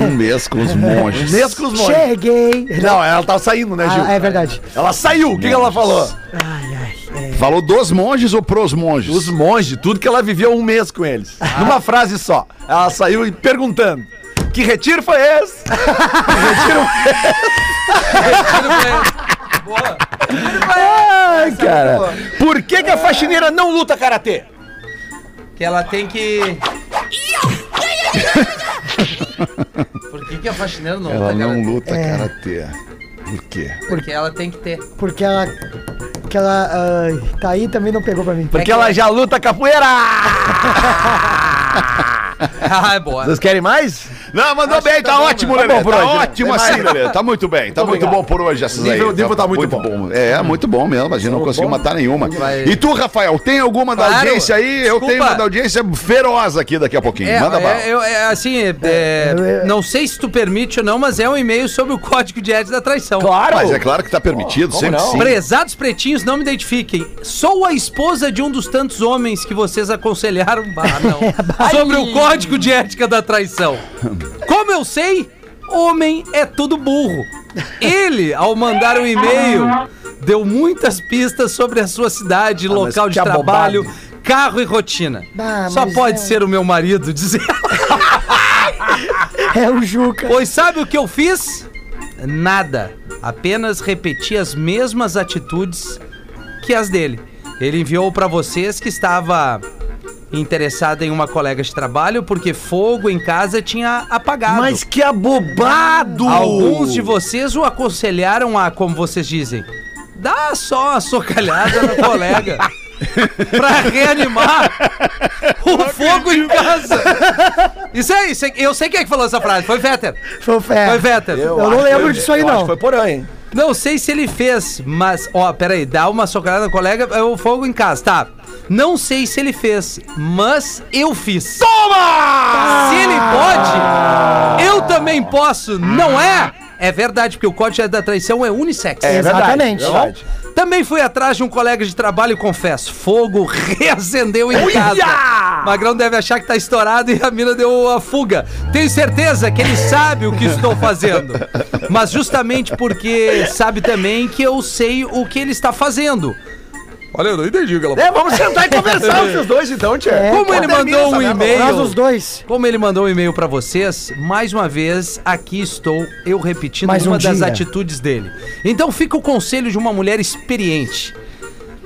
Um mês com os monges. Um mês com os monges. Cheguei. Não, ela tava saindo, né, Gil? Ah, é verdade. Ela saiu. O que, que ela falou? Ai, ai. é. Falou dos monges ou pros monges? Os monges, tudo que ela viveu um mês com eles. Numa frase só. Ela saiu e perguntando: Que retiro foi esse? que retiro Boa. Ai, cara. Por que, que a faxineira não luta karatê? Que ela tem que. Por que, que a faxineira não Ela luta, não cara? luta karatê. Por quê? Porque ela tem que ter. Porque ela. Que ela. ai, tá aí também não pegou pra mim. Porque ela já luta capoeira! ah, é boa. Vocês querem mais? Não, mandou bem, tá, tá bom, ótimo, né? Lelê. Tá bom por Tá hoje, né? ótimo assim? Lelê. Tá muito bem, tá muito obrigado. bom por hoje essas Nível- aí. nível tá muito bom. É, muito bom mesmo. A gente não conseguiu matar nenhuma. Vai. E tu, Rafael, tem alguma da Claro. audiência aí? Eu Desculpa. tenho uma da audiência feroz aqui daqui a pouquinho. É, Manda bala. é, eu- é, assim, é, eu- eu- não sei se tu permite ou não, mas é um e-mail sobre o código de ética da traição. Claro! Mas é claro que tá permitido, como sempre não? sim. Prezados pretinhos, não me identifiquem. Sou a esposa de um dos tantos homens que vocês aconselharam ah, não, sobre o código de ética da traição. Como eu sei, homem é tudo burro. Ele, ao mandar um e-mail, deu muitas pistas sobre a sua cidade, mas local de trabalho, abobado. carro e rotina. Ah, Só mas pode é- ser o meu marido dizer. É o Juca. Pois sabe o que eu fiz? Nada. Apenas repeti as mesmas atitudes que as dele. Ele enviou pra vocês que estava interessado em uma colega de trabalho porque fogo em casa tinha apagado. Mas que abobado! Alguns de vocês o aconselharam a, como vocês dizem, dá só uma socalhada no colega. pra reanimar o fogo em casa. Isso aí, isso aí, eu sei quem é que falou essa frase. Foi Vetter. Foi o Fé. Foi Vetter. Eu não lembro disso aí, eu acho não. que foi porã, hein? Não sei se ele fez, mas, ó, peraí, dá uma socada no colega, é o fogo em casa, tá? Não sei se ele fez, mas eu fiz. Toma! Se ele pode, eu também posso, não é? É verdade, porque o código da traição é unissex. É Exatamente. verdade, verdade. Também fui atrás de um colega de trabalho e confesso, fogo reacendeu em casa. Magrão deve achar que tá estourado e a mina deu a fuga. Tenho certeza que ele sabe o que estou fazendo. Mas justamente porque sabe também que eu sei o que ele está fazendo. Olha, eu não entendi o que ela É, vamos sentar e conversar vocês dois então, Tia. É, Como ele mandou um e-mail. Nós os dois. Como ele mandou um e-mail pra vocês, mais uma vez, aqui estou eu repetindo Mais um uma das dia. atitudes dele. Então fica o conselho de uma mulher experiente.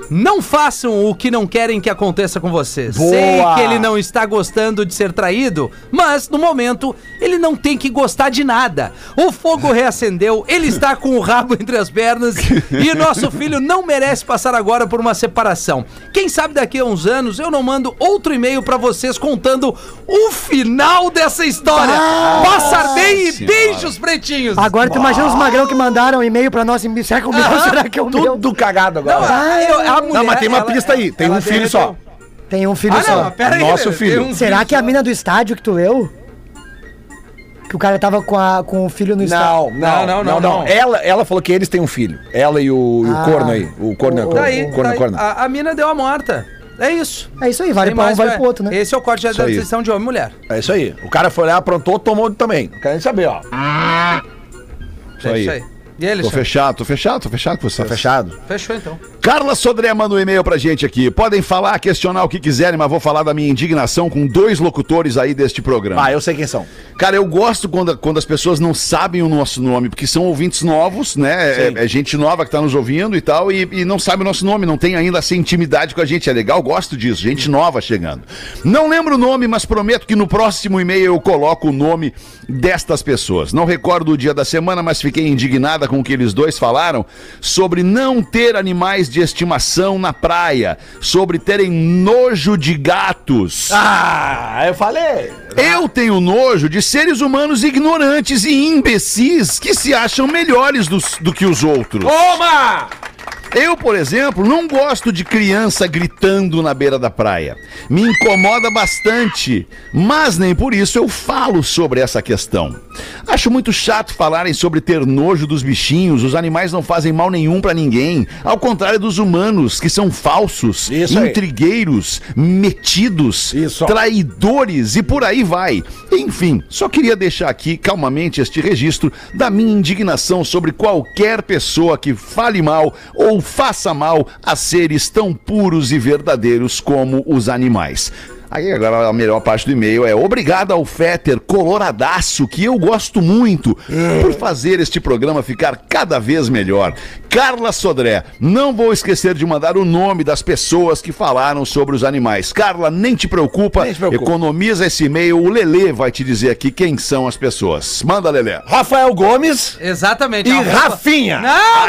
Não façam o que não querem que aconteça com vocês. Boa! Sei que ele não está gostando de ser traído, mas no momento ele não tem que gostar de nada. O fogo reacendeu, ele está com o rabo entre as pernas e nosso filho não merece passar agora por uma separação. Quem sabe daqui a uns anos eu não mando outro e-mail pra vocês contando o final dessa história. Passar bem e beijos pretinhos. Agora tu imagina os magrão que mandaram e-mail pra nós. em- Será que o meu? Será que é o meu? Tudo cagado agora. Não, a, eu- a mulher, Não, mas tem uma ela- pista aí. Tem ela um filho só. Tem um filho Ah, só. não, pera aí. Nosso tem filho. um Será que é a mina do estádio que tu leu? Que o cara tava com, a, com o filho no estádio. Não, não, não, não, não. Ela, ela falou que eles têm um filho. Ela e o, e o Ah. corno aí. O corno é O- corno. Daí, o corno é daí, corno. a, a mina deu a morta. É isso. É isso aí, vale Tem pra um, mais, vale vai. pro outro, né? Esse é o corte da aí. decisão de homem e mulher. É isso aí. O cara foi lá, aprontou, tomou também. Não quero nem saber, ó. Isso É aí. isso aí. E ele, Tô fechado, tô fechado, tô fechado com você. Tá fechado? Fechou então. Carla Sodré manda um e-mail pra gente aqui. Podem falar, questionar o que quiserem, mas vou falar da minha indignação com dois locutores aí deste programa. Ah, eu sei quem são. Cara, eu gosto quando, quando as pessoas não sabem o nosso nome, porque são ouvintes novos, né? É, é gente nova que tá nos ouvindo e tal, e, e não sabe o nosso nome, não tem ainda essa intimidade com a gente. É legal, gosto disso, gente nova chegando. Não lembro o nome, mas prometo que no próximo e-mail eu coloco o nome destas pessoas. Não recordo o dia da semana, mas fiquei indignada com o que eles dois falaram sobre não ter animais de estimação na praia, sobre terem nojo de gatos. Ah, eu falei. Eu tenho nojo de seres humanos ignorantes e imbecis que se acham melhores dos- do que os outros. Toma! Eu, por exemplo, não gosto de criança gritando na beira da praia. Me incomoda bastante, mas nem por isso eu falo sobre essa questão. Acho muito chato falarem sobre ter nojo dos bichinhos. Os animais não fazem mal nenhum pra ninguém. Ao contrário dos humanos, que são falsos, intrigueiros, metidos, Isso. traidores e por aí vai. Enfim, só queria deixar aqui calmamente este registro da minha indignação sobre qualquer pessoa que fale mal ou faça mal a seres tão puros e verdadeiros como os animais. Aí agora a melhor parte do e-mail é obrigado ao Fetter coloradaço, que eu gosto muito, por fazer este programa ficar cada vez melhor. Carla Sodré, não vou esquecer de mandar o nome das pessoas que falaram sobre os animais. Carla, nem te preocupa, Nem te preocupa. economiza esse e-mail, o Lelê vai te dizer aqui quem são as pessoas. Manda, Lelê. Rafael Gomes Exatamente. e Rafinha. Não,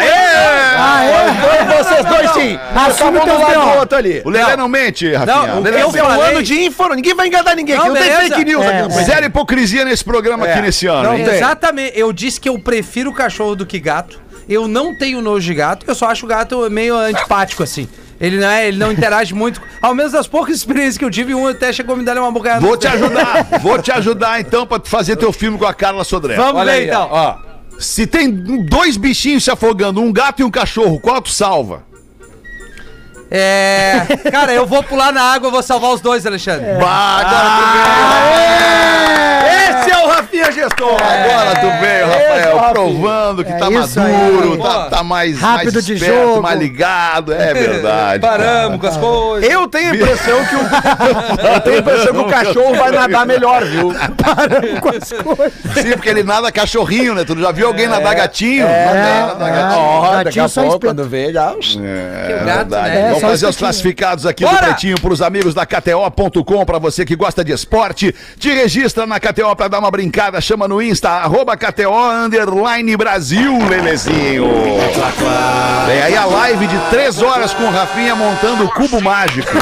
Foi vocês dois sim. Assume Tá o teu do lado outro ali. O Lelê não, mente, Rafinha. Não, o Lelê eu não é um falei- ano de info, ninguém vai enganar ninguém aqui. Não, Não tem fake news É, aqui. é. Zero hipocrisia nesse programa aqui É. nesse ano. Não. Exatamente. Eu disse que eu prefiro cachorro do que gato. Eu não tenho nojo de gato, eu só acho o gato meio antipático, assim. Ele não, é, ele não interage muito. Ao menos das poucas experiências que eu tive, um até chegou a me dar uma bocada. Vou te ajudar, vou te ajudar então pra fazer teu filme com a Carla Sodré. Vamos Olha ver aí, então. ó. Se tem dois bichinhos se afogando, um gato e um cachorro, qual tu salva? É. Cara, eu vou pular na água, eu vou salvar os dois, Alexandre. Bah, Esse é o Rafinha Gestor. Agora tu veio, Rafael, Rafinha. provando que É tá maduro, aí. tá, tá mais, Rápido mais de esperto, jogo. mais ligado. É verdade. Paramos com as coisas. Eu tenho a impressão que o, eu tenho a impressão que o cachorro vai nadar melhor, viu? Sim, porque ele nada cachorrinho, né? Tu já viu alguém nadar gatinho? É, nadar é. gatinho. Ó, daqui gatinho a só pouco, quando vê, já... É, gato, verdade. né? Vamos É, fazer os classificados aqui do Bora! Pretinho pros amigos da KTO.com, pra você que gosta de esporte. Te registra na KTO pra dar uma brincada, chama no Insta, arroba KTO Underline Brasil, Lelezinho. Vem aí a live de três horas com o Rafinha montando o cubo mágico.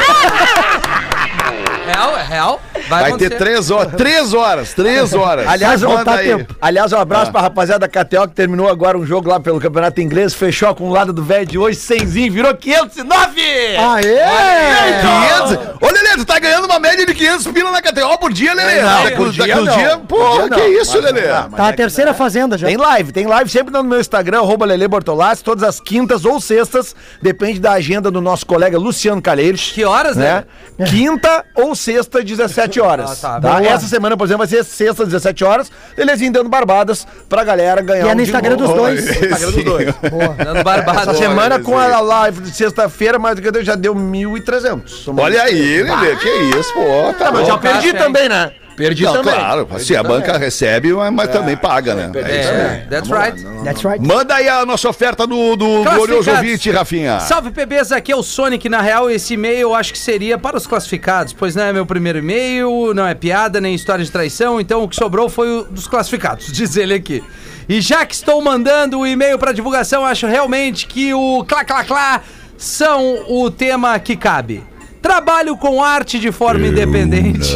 Real, é real. Vai, Vai ter três horas, três horas, três horas. Aliás, voltar aí. tempo. Aliás, um abraço pra rapaziada da KTO que terminou agora um jogo lá pelo Campeonato Inglês, fechou com o lado do velho de hoje, 100zinho, virou 509! Aê! 500. Ô, Lelê, tu tá ganhando uma média de 500 pila na KTO por dia, Lelê. Não, Daqui- por dia não. Por Porra, dia que não. isso, Mas- Lelê? ah, Tá é a terceira fazenda já. Tem live, tem live sempre no meu Instagram, arroba Lele Bortolassi, todas as quintas ou sextas, depende da agenda do nosso colega Luciano Calheiros. Que horas, né? né? Quinta ou sexta, 17 horas. Ah, tá. tá? Boa. Essa semana, por exemplo, vai ser sexta, 17 horas. Lelezinho dando barbadas pra galera ganhar E é no um Instagram dos dois. Instagram dos dois. Dando barbada. Essa semana com a live de sexta-feira, mas já deu 1.300. Olha aí, Lelê, que isso, pô. Tá Ah, mas já perdi também, né? Perdi Não, também. claro, se a banca recebe, mas, mas também paga, né? É isso aí. É, that's right. That's right. Manda aí a nossa oferta do, do glorioso ouvinte, Rafinha. Salve PBs, aqui é o Sonic. Na real, esse e-mail eu acho que seria para os classificados, pois não é meu primeiro e-mail, não é piada nem história de traição, então o que sobrou foi o dos classificados, diz ele aqui. E já que estou mandando o e-mail para divulgação, acho realmente que o clá clá clá são o tema que cabe. Trabalho com arte de forma independente.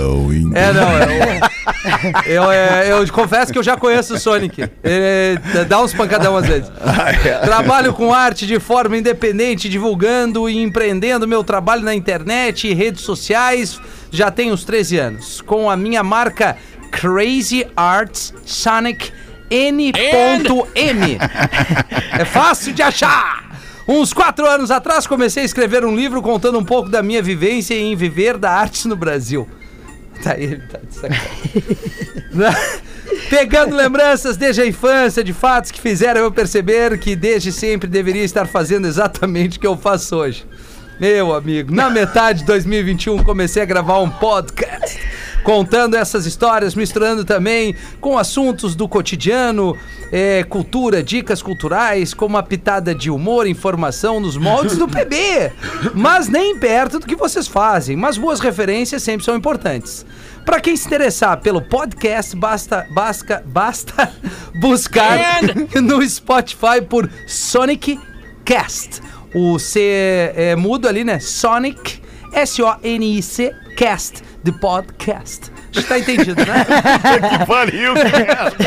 É, não, eu, eu, é, eu confesso que eu já conheço o Sonic. Ele dá uns pancadão às vezes. Trabalho com arte de forma independente, divulgando e empreendendo meu trabalho na internet e redes sociais já tem uns 13 anos. Com a minha marca Crazy Arts Sonic N.M. É fácil de achar! Uns quatro anos atrás comecei a escrever um livro contando um pouco da minha vivência em viver da arte no Brasil. Tá aí, tá de sacanagem. Pegando lembranças desde a infância de fatos que fizeram eu perceber que desde sempre deveria estar fazendo exatamente o que eu faço hoje. Meu amigo, na metade de 2021 comecei a gravar um podcast contando essas histórias, misturando também com assuntos do cotidiano, é, cultura, dicas culturais, com uma pitada de humor, informação nos moldes do PB. Mas nem perto do que vocês fazem, mas boas referências sempre são importantes. Para quem se interessar pelo podcast, basta, basta, basta buscar no Spotify por Sonic Cast. O C é mudo ali, né? Sonic, S-O-N-I-C, Cast, de podcast. Tá entendido, né? que pariu,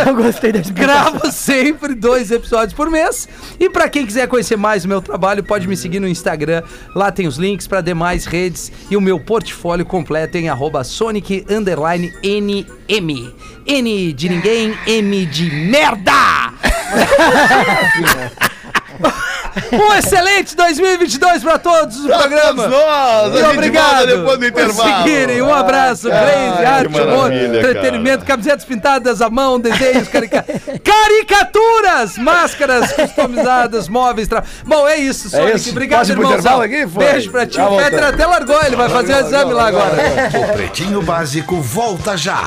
Eu gostei da explicação. Gravo sempre dois episódios por mês. E pra quem quiser conhecer mais o meu trabalho, pode me seguir no Instagram. Lá tem os links pra demais redes e o meu portfólio completo em arroba Sonic underline NM. N de ninguém, M de merda! Um excelente 2022 pra todos do programa. todos nós, gente obrigado depois do por intervalo. seguirem. Um abraço, Crazy, arte, humor, entretenimento, camisetas pintadas à mão, desenhos, carica... caricaturas, máscaras customizadas, móveis. Tra... Bom, é isso, Sonic. isso. Obrigado, irmãozão. aqui? Foi. Beijo pra ti. Já O voltamos. até largou, ele vai fazer o exame lá agora. O Pretinho Básico volta já.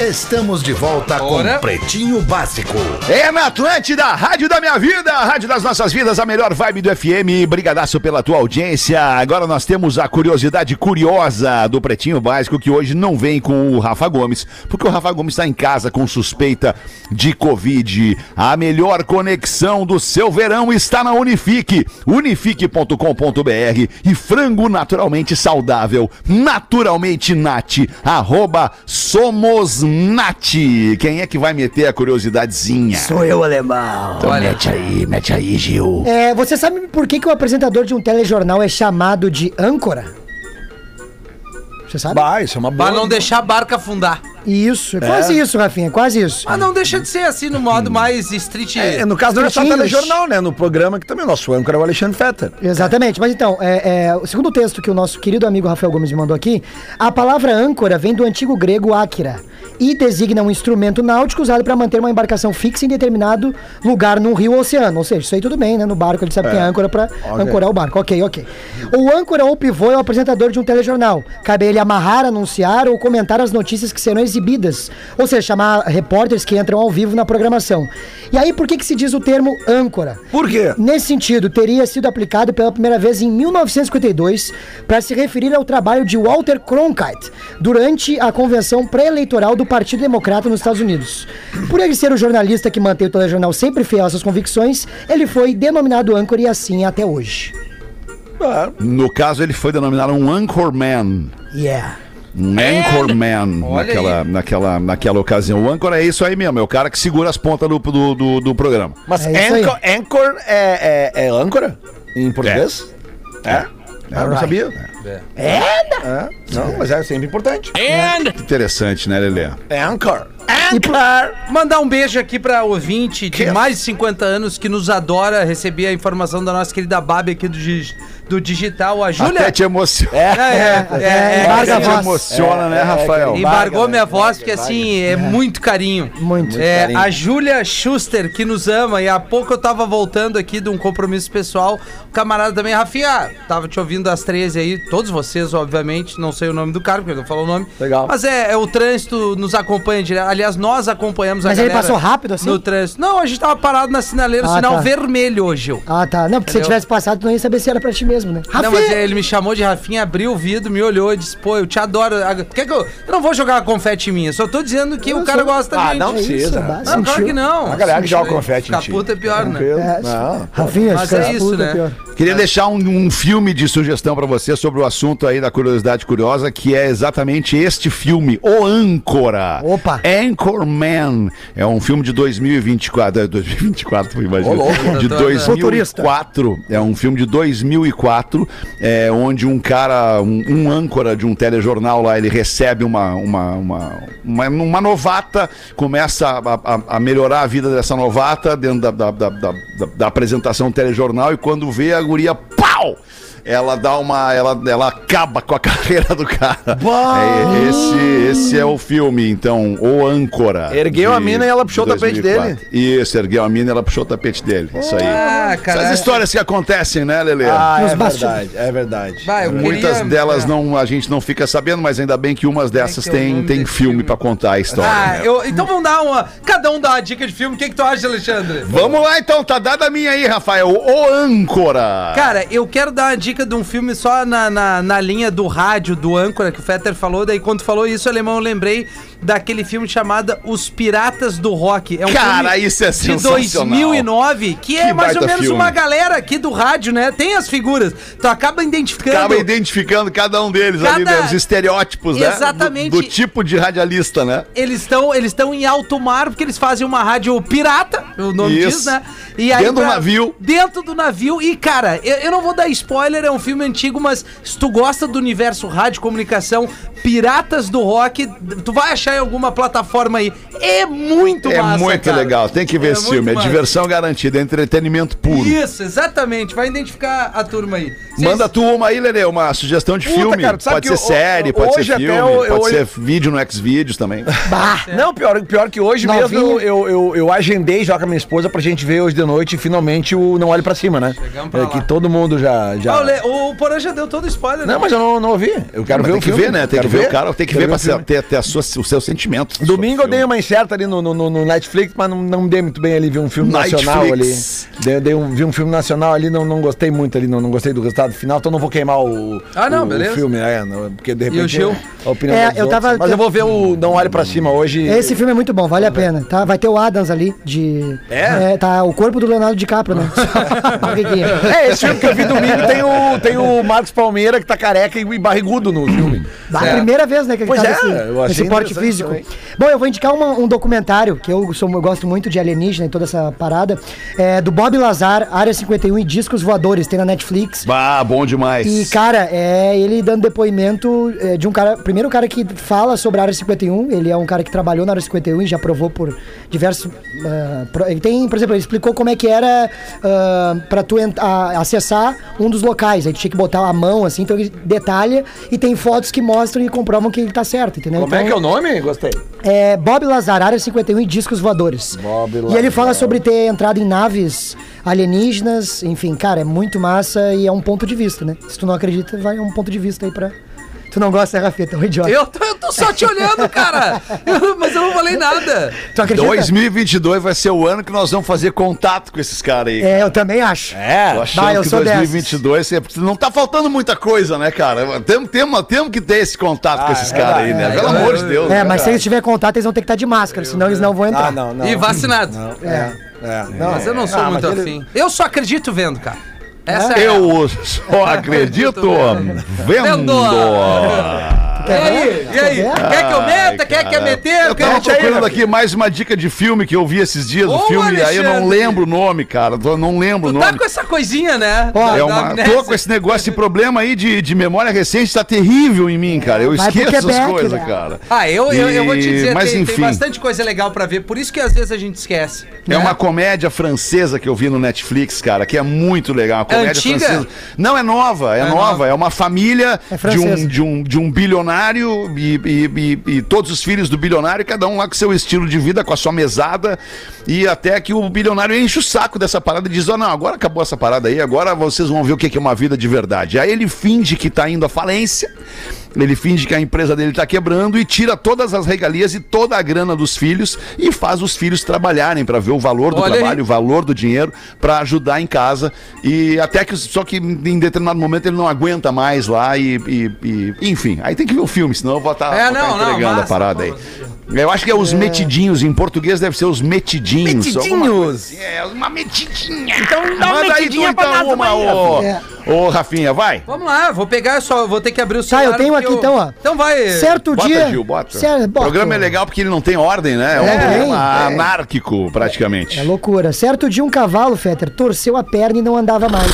Estamos de volta Ora. com Pretinho Básico. É na Atlântida, Rádio da Minha Vida, Rádio das Nossas Vidas, a melhor vibe do FM. Brigadaço pela tua audiência. Agora nós temos a curiosidade curiosa do Pretinho Básico, que hoje não vem com o Rafa Gomes, porque o Rafa Gomes está em casa com suspeita de Covid. A melhor conexão do seu verão está na Unifique, unifique.com.br e frango naturalmente saudável, naturalmente nat, arroba somos nat. Quem é que vai meter a curiosidadezinha? Sou eu, alemão. Então mete aí, mete aí, Gil. É, você sabe por que, que o apresentador de um telejornal é chamado de âncora? Você sabe? Bah, isso é uma boa. Pra não deixar a barca afundar. Isso, é quase isso, Rafinha, é quase isso. Mas não deixa de ser assim no modo mais street. É, no caso não é só Pretinhos. telejornal, né? No programa que também o nosso âncora é o Alexandre Fetter. Exatamente, mas então, é, é, o segundo texto que o nosso querido amigo Rafael Gomes me mandou aqui, a palavra âncora vem do antigo grego áquira e designa um instrumento náutico usado para manter uma embarcação fixa em determinado lugar num rio ou oceano. Ou seja, isso aí tudo bem, né? No barco ele sabe que é âncora para ancorar o barco. Ok, ok. O âncora ou pivô é o apresentador de um telejornal. Cabe ele amarrar, anunciar ou comentar as notícias que serão exibidas. Ou seja, chamar repórteres que entram ao vivo na programação. E aí, por que, que se diz o termo âncora? Por quê? Nesse sentido, teria sido aplicado pela primeira vez em 1952 para se referir ao trabalho de Walter Cronkite durante a convenção pré-eleitoral do Partido Democrata nos Estados Unidos. Por ele ser o jornalista que mantém o telejornal sempre fiel às suas convicções, ele foi denominado âncora e assim é até hoje. No caso, ele foi denominado um Anchorman. Yeah. Um Anchorman Olha naquela, aí. naquela, naquela ocasião. O Anchor é isso aí mesmo, é o cara que segura as pontas do, do, do, do programa. Mas É anchor, anchor é, é, é âncora? Em português? É? Ah, eu não sabia. É. Não, mas é sempre importante. Que interessante, né, Lelê? Anchor. Anchor. Mandar um beijo aqui pra ouvinte de Que? mais de 50 anos que nos adora receber a informação da nossa querida Babi aqui do, do digital, a Júlia. Até te emociona. É, é, é, é, embarga é, a Até te voz. emociona, né, É, é, Rafael? que- Embargou minha né? voz, porque assim, é muito carinho. Muito. É, carinho. a Júlia Schuster, que nos ama, e há pouco eu tava voltando aqui de um compromisso pessoal. O camarada também, Rafinha, tava te ouvindo às 13 aí, todos vocês, obviamente, não sei o nome do cara, porque ele não falou o nome. Legal. Mas é, é o trânsito nos acompanha direto. Aliás, nós acompanhamos a Mas ele passou rápido assim? No trânsito. Não, a gente tava parado na sinaleira, Ah, sinal tá. vermelho hoje, Gil. Ah, tá. Não, porque se Entendeu? tivesse passado, tu não ia saber se era pra ti mesmo, né? Não, mas ele me chamou de Rafinha, abriu o vidro, me olhou e disse, pô, eu te adoro. Ah, Quer que eu... eu não vou jogar confete em mim, eu só tô dizendo que Eu o cara sou- gosta Ah, gente. não É precisa. Não, claro sentiu. que não. A galera que joga confete em ti. puta é pior, né? É, Não. Rafinha, Mas é isso, puta, né? Queria deixar um, um filme de sugestão pra você sobre o assunto aí da curiosidade curiosa, que é exatamente este filme, O Âncora. Opa. Anchorman. É um filme de 2024. é, 2024, imagina. De Doutor, né? 2004. É um filme de 2004, é, onde um cara, um, um âncora de um telejornal lá, ele recebe uma, uma, uma, uma, uma novata, começa a, a- a melhorar a vida dessa novata dentro da, da, da, da- da- da apresentação do telejornal e quando vê a guria, pau! Ela dá uma. Ela, ela acaba com a carreira do cara. É, esse, esse é o filme, então, O Âncora. Ergueu de- a mina e ela puxou o tapete 2004. Isso, ergueu a mina e ela puxou o tapete dele. Isso aí. Ah, Essas cara. histórias que acontecem, né, Lelê? Ah, é verdade, é verdade. Vai, Muitas queria- delas é. não, a gente não fica sabendo, mas ainda bem que umas dessas que é o tem, tem filme filme? pra contar a história. Ah, né? eu, então vamos dar uma. Cada um dá uma dica de filme. O que, que tu acha, Alexandre? Vamos lá então, tá dada a minha aí, Rafael. O Âncora. Cara, eu quero dar uma dica dica de um filme só na, na, na linha do rádio, do âncora, que o Fetter falou. Daí, quando falou isso, alemão, eu lembrei daquele filme chamado Os Piratas do Rock. É um Cara, filme isso é de sensacional. 2009, que é Que mais ou menos filme. uma galera aqui do rádio, né? Tem as figuras. Tu acaba identificando. Acaba identificando cada um deles ali, Cada- né? Os estereótipos, né? Exatamente. Do, do tipo de radialista, né? Eles estão eles em alto mar porque eles fazem uma rádio pirata, o nome Isso. diz, né? E Dentro do navio. Dentro do navio. E, cara, eu, eu não vou dar spoiler, é um filme antigo, mas se tu gosta do universo rádio comunicação, Piratas do Rock, tu vai achar em alguma plataforma aí. É muito É massa, muito cara. legal. Tem que ver É esse filme. É diversão garantida, é entretenimento puro. Isso, exatamente. Vai identificar a turma aí. Vocês- Manda tu uma aí, Lelê, uma sugestão de Puta, filme. cara, pode que ser o- série, o- pode ser até filme, eu- eu pode ser vídeo no Xvideos também. Bah, Não, pior, pior que hoje Novinho. mesmo eu, eu, eu agendei já com a minha esposa pra gente ver hoje de noite finalmente o Não Olhe Pra Cima, né? Chegamos pra É lá. que todo mundo já. já... Ah, o, Le- o Porã já deu todo o spoiler. Não, né? mas eu não, não ouvi. Eu quero Mas ver tem o que filme. ver, né? Tem que ver o cara, tem que ver pra o ter, ter a sua, os seus sentimentos. Domingo eu dei uma incerta ali no, no, no- no Netflix, mas não, não dei muito bem ali, vi um filme Netflix. nacional ali. Dei, dei um, vi um filme nacional ali, não, não gostei muito ali, não, não gostei do resultado final, então não vou queimar o, Ah, não, o, beleza. o filme, é, não, porque de repente o Gil? a opinião É, eu outros. tava- Mas eu vou ver o Não Olhe Pra Cima hoje. esse filme é muito bom, vale a pena, tá? Vai ter o Adams ali, de... É? tá o corpo do Leonardo DiCaprio, né? É, esse filme que eu vi domingo tem o, tem o Marcos Palmeira, que tá careca e barrigudo no filme. A É. primeira vez, né, que ele Pois tá é, nesse, eu achei nesse porte físico. Bom, eu vou indicar uma- um documentário, que eu, sou, eu gosto muito de alienígena e toda essa parada, é, do Bob Lazar, Área 51 e Discos Voadores, tem na Netflix. Ah, bom demais. E, cara, é ele dando depoimento é, de um cara. Primeiro, cara que fala sobre a área 51. Ele é um cara que trabalhou na área 51 e já provou por diversos. pro- ele tem, por exemplo, ele explicou como é que era ah, pra tu ent- a- acessar um dos locais. Aí tu tinha que botar a mão, assim, então ele detalha e tem fotos que mostram e comprovam que ele tá certo, entendeu? Como é Então, que é o nome? Gostei. é Bob Lazar, Área 51 e Discos Voadores. Bob E ele fala sobre ter entrado em naves alienígenas, enfim, cara, é muito massa e é um ponto de vista, né? Se tu não acredita, vai é um ponto de vista aí pra. Tu não gosta, né, Rafeta? É um idiota. Eu tô, eu tô só te olhando, cara. Eu- mas eu não falei nada. Tu acredita? 2022 vai ser o ano que nós vamos fazer contato com esses caras aí. É, eu também acho. É. Tô achando Bah, eu que sou 2022 é- não tá faltando muita coisa, né, cara? Temos, temos, temos que ter esse contato com esses caras aí, né? é, Pelo é, amor de Deus. É, né, mas se cara? eles tiverem contato, eles vão ter que estar de máscara, senão eles não vão entrar. Ah, não, não. E vacinado. É, é. Não, Mas eu não sou Ah, muito mas ele- afim. Eu só acredito vendo, cara. Essa é Eu só acredito vendo. E aí? E aí? Quer que eu meta? Quer que eu meter? Eu tava procurando aqui mais uma dica de filme que eu vi esses dias, o Ô, filme, aí eu não Alexandre. lembro o nome, cara. Eu não lembro o Tu nome. tá com essa coisinha, né? Ó, É uma, tô com esse negócio, esse problema aí de, de memória recente tá terrível em mim, cara. Eu Vai esqueço as Quebec, coisas, né? cara. Ah, eu, eu, eu vou te dizer, mas tem, tem enfim. bastante coisa legal pra ver. Por isso que às vezes a gente esquece. É né? uma comédia francesa que eu vi no Netflix, cara, que é muito legal. Uma comédia antiga? francesa. Não, é nova, é, É nova. nova. É uma família É de, um, de, um, de um bilionário e, e- e- e todos os filhos do bilionário, cada um lá com seu estilo de vida, com a sua mesada. E até que o bilionário enche o saco dessa parada e diz: Ó, não, agora acabou essa parada aí, agora vocês vão ver o que que é uma vida de verdade. Aí ele finge que tá indo à falência. Ele finge que a empresa dele tá quebrando e tira todas as regalias e toda a grana dos filhos e faz os filhos trabalharem para ver o valor do Olha aí. trabalho, o valor do dinheiro para ajudar em casa e até que só que em determinado momento ele não aguenta mais lá e, e- e- enfim, aí tem que ver o filme, senão eu vou estar É, não, não, entregando a massa, parada aí. Eu acho que é os metidinhos, em português deve ser os metidinhos. Metidinhos. assim. É, uma metidinha. Então dá uma Manda aí tu, metidinha pra então, nós uma, ô, Rafinha. ô, Rafinha, vai. Vamos lá, vou pegar, só vou ter que abrir o Tá, celular. eu tenho aqui então, ó. Então vai. Certo Bota, dia. Gil, bota. Cer- O bota. programa é legal porque ele não tem ordem, né? É um É, programa é. anárquico, praticamente. É loucura. Certo dia um cavalo, Fetter, torceu a perna e não andava mais.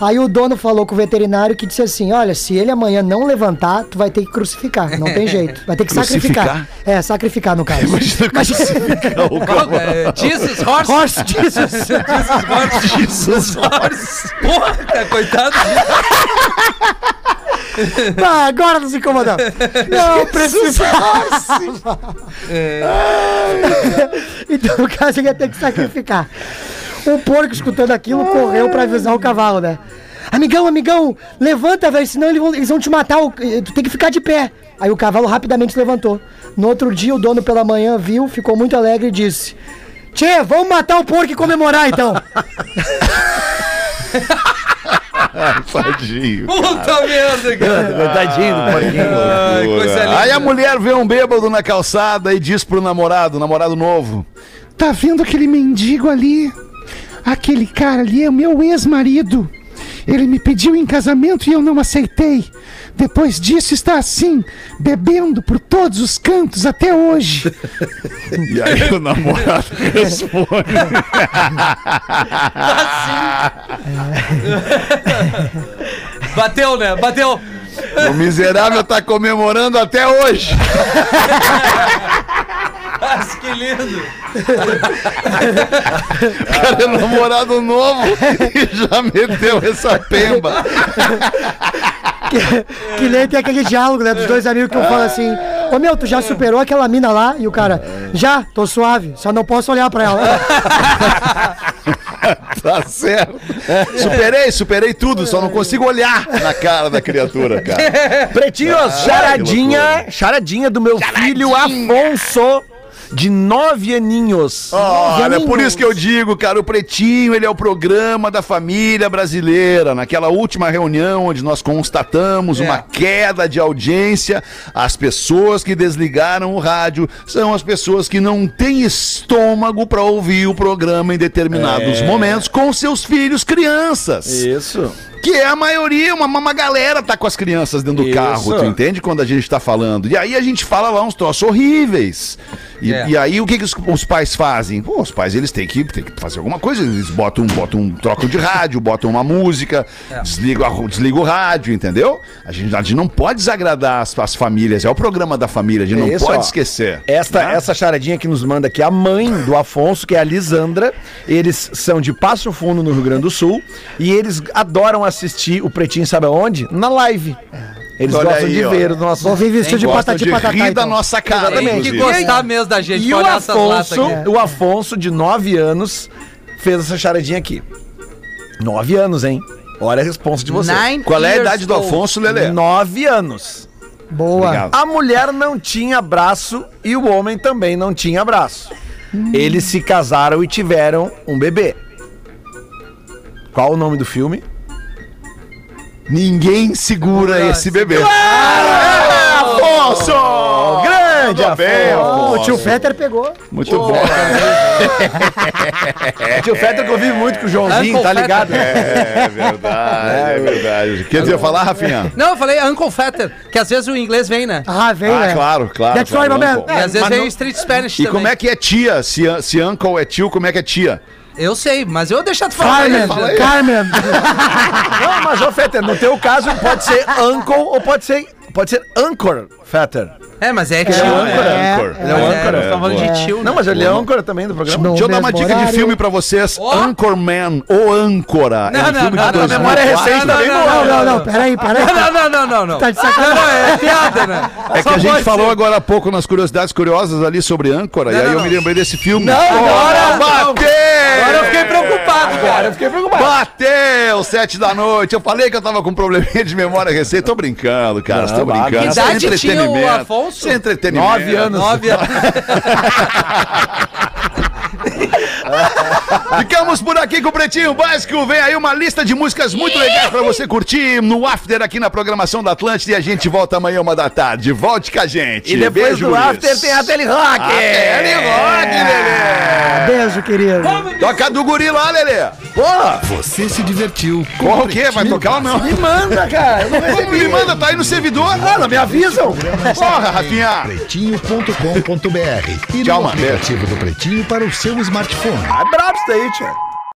Aí o dono falou com o veterinário que disse assim: Olha, se ele amanhã não levantar, tu vai ter que crucificar. Não tem jeito. Vai ter que sacrificar. É, sacrificar no caso. Imagina crucificar o Qual, é, Jesus Horse. Horse Jesus. Jesus. Porra, cara, coitado. Ah, agora não se incomodando. Não precisava. então, no caso, ele ia ter que sacrificar. O porco, escutando aquilo, correu pra avisar o cavalo, né? Amigão, amigão, levanta, velho, senão eles vão, eles vão te matar. o- Tu tem que ficar de pé. Aí o cavalo rapidamente se levantou. No outro dia, o dono pela manhã viu, ficou muito alegre e disse: Tchê, vamos matar o porco e comemorar então. Tadinho. Puta merda, cara. Coitadinho do porquinho. Ai, coisa linda. Aí a mulher vê um bêbado na calçada e diz pro namorado, namorado novo: Tá vendo aquele mendigo ali? Aquele cara ali é o meu ex-marido. Ele me pediu em casamento e eu não aceitei. Depois disso está assim, bebendo por todos os cantos até hoje. E aí o namorado responde: Bateu, né? Bateu. O miserável tá comemorando até hoje. Nossa, que lindo. Cara, é namorado novo e já meteu essa pemba. Que nem tem aquele diálogo, né? Dos dois amigos que um fala assim: Ô meu, tu já superou aquela mina lá? E o cara, já, tô suave, só não posso olhar pra ela. Tá certo. Superei, superei tudo, só não consigo olhar na cara da criatura, cara. Pretinhos, charadinha, charadinha do meu filho Afonso, de nove aninhos. Olha, é por isso que eu digo, cara, o Pretinho, ele é o programa da família brasileira. Naquela última reunião onde nós constatamos É. uma queda de audiência, as pessoas que desligaram o rádio são as pessoas que não têm estômago para ouvir o programa em determinados momentos com seus filhos crianças. Isso. Que é a maioria, uma, uma galera tá com as crianças dentro do Isso. carro, tu entende? Quando a gente tá falando. E aí a gente fala lá uns troços horríveis. E, É. e aí o que, que os, os pais fazem? Pô, os pais eles têm que, têm que fazer alguma coisa. Eles botam, botam um trocam de rádio, botam uma música, É. desligam, o rádio, entendeu? A gente, a gente não pode desagradar as, as famílias. É o programa da família, a gente não isso, pode ó. esquecer. Esta, né? essa charadinha que nos manda aqui, a mãe do Afonso, que é a Lisandra. Eles são de Passo Fundo, no Rio Grande do Sul. E eles adoram assistir o Pretinho, sabe aonde? Na live. Eles Olha gostam aí, de ó. ver o nosso. Vou vir vestido de Gostam patati de patatá. rir da então. nossa cara, Tem que inclusive. gostar mesmo da gente. E o olhar essas latas Afonso, aqui. o Afonso, de 9 anos, fez essa charadinha aqui. 9 anos, hein? Olha a resposta de você. Nine Qual é a years idade do old. Afonso, Lelê? 9 anos. Boa. Obrigado. A mulher não tinha braço e o homem também não tinha braço. Eles se casaram e tiveram um bebê. Qual o nome do filme? Ninguém segura Ah, esse bebê. Afonso! Grande Tudo bem, Afonso! O tio Fetter pegou. Muito bom. O tio Fetter convive muito com o Joãozinho, Uncle tá ligado? É verdade, é verdade. Quer dizer, falar, Rafinha? Não, eu falei Uncle Fetter, que às vezes o inglês vem, né? Ah, vem, Ah, né? claro, claro. That's claro, right, man. E às vezes vem não- o Street Spanish E também. como é que é tia? Se, se uncle é tio, como é que é tia? Eu sei, mas eu vou deixar tu falar. Carmen. Carmen. Não, mas ô Fetter, no teu caso pode ser uncle ou pode ser, pode ser anchor, Fetter. É, mas é que É, chama, é? Anchor. Ele é um Mas âncora. nós tamo falando de tio, Não, né? mas ele é âncora também do programa. Deixa eu dar uma dica de filme pra vocês. Anchorman ou Âncora. Não, é um não, filme não, de não, 2004. não, memória recente não, também, não, Não, não, não, peraí, peraí. Não, não, não, não, não. Tá de Não, não, sacanagem. é piada, né? É que a gente falou agora há pouco nas curiosidades curiosas ali sobre âncora, Não, e aí não, eu não. me lembrei desse filme. Não, agora não. bateu! Agora eu fiquei preocupado, cara. eu fiquei preocupado. Bateu, sete da noite. Eu falei que eu tava com um probleminha de memória recente. Tô brincando, cara. Não, tô brincando. que é idade tinha o entretenimento. Afonso? É entretenimento. Nove anos. Nove anos. Ficamos por aqui com o Pretinho Básico. Vem aí uma lista de músicas muito legais pra você curtir no After aqui na programação da Atlântida. E a gente volta amanhã, uma da tarde. Volte com a gente. E depois Beijo, do Luiz. after tem a Tele Rock. Tele Rock, Lelê. Beijo, querido. Toca do guri lá, Lelê. Porra, Você se divertiu com Porra, o quê? Vai tocar ou não? me manda, cara. Como me manda? Tá aí no servidor? Ah, não me avisam. Porra, Rafinha. pretinho.com.br e Tchau, no mano. aplicativo do Pretinho para o seu smartphone. É brabo isso daí, tia.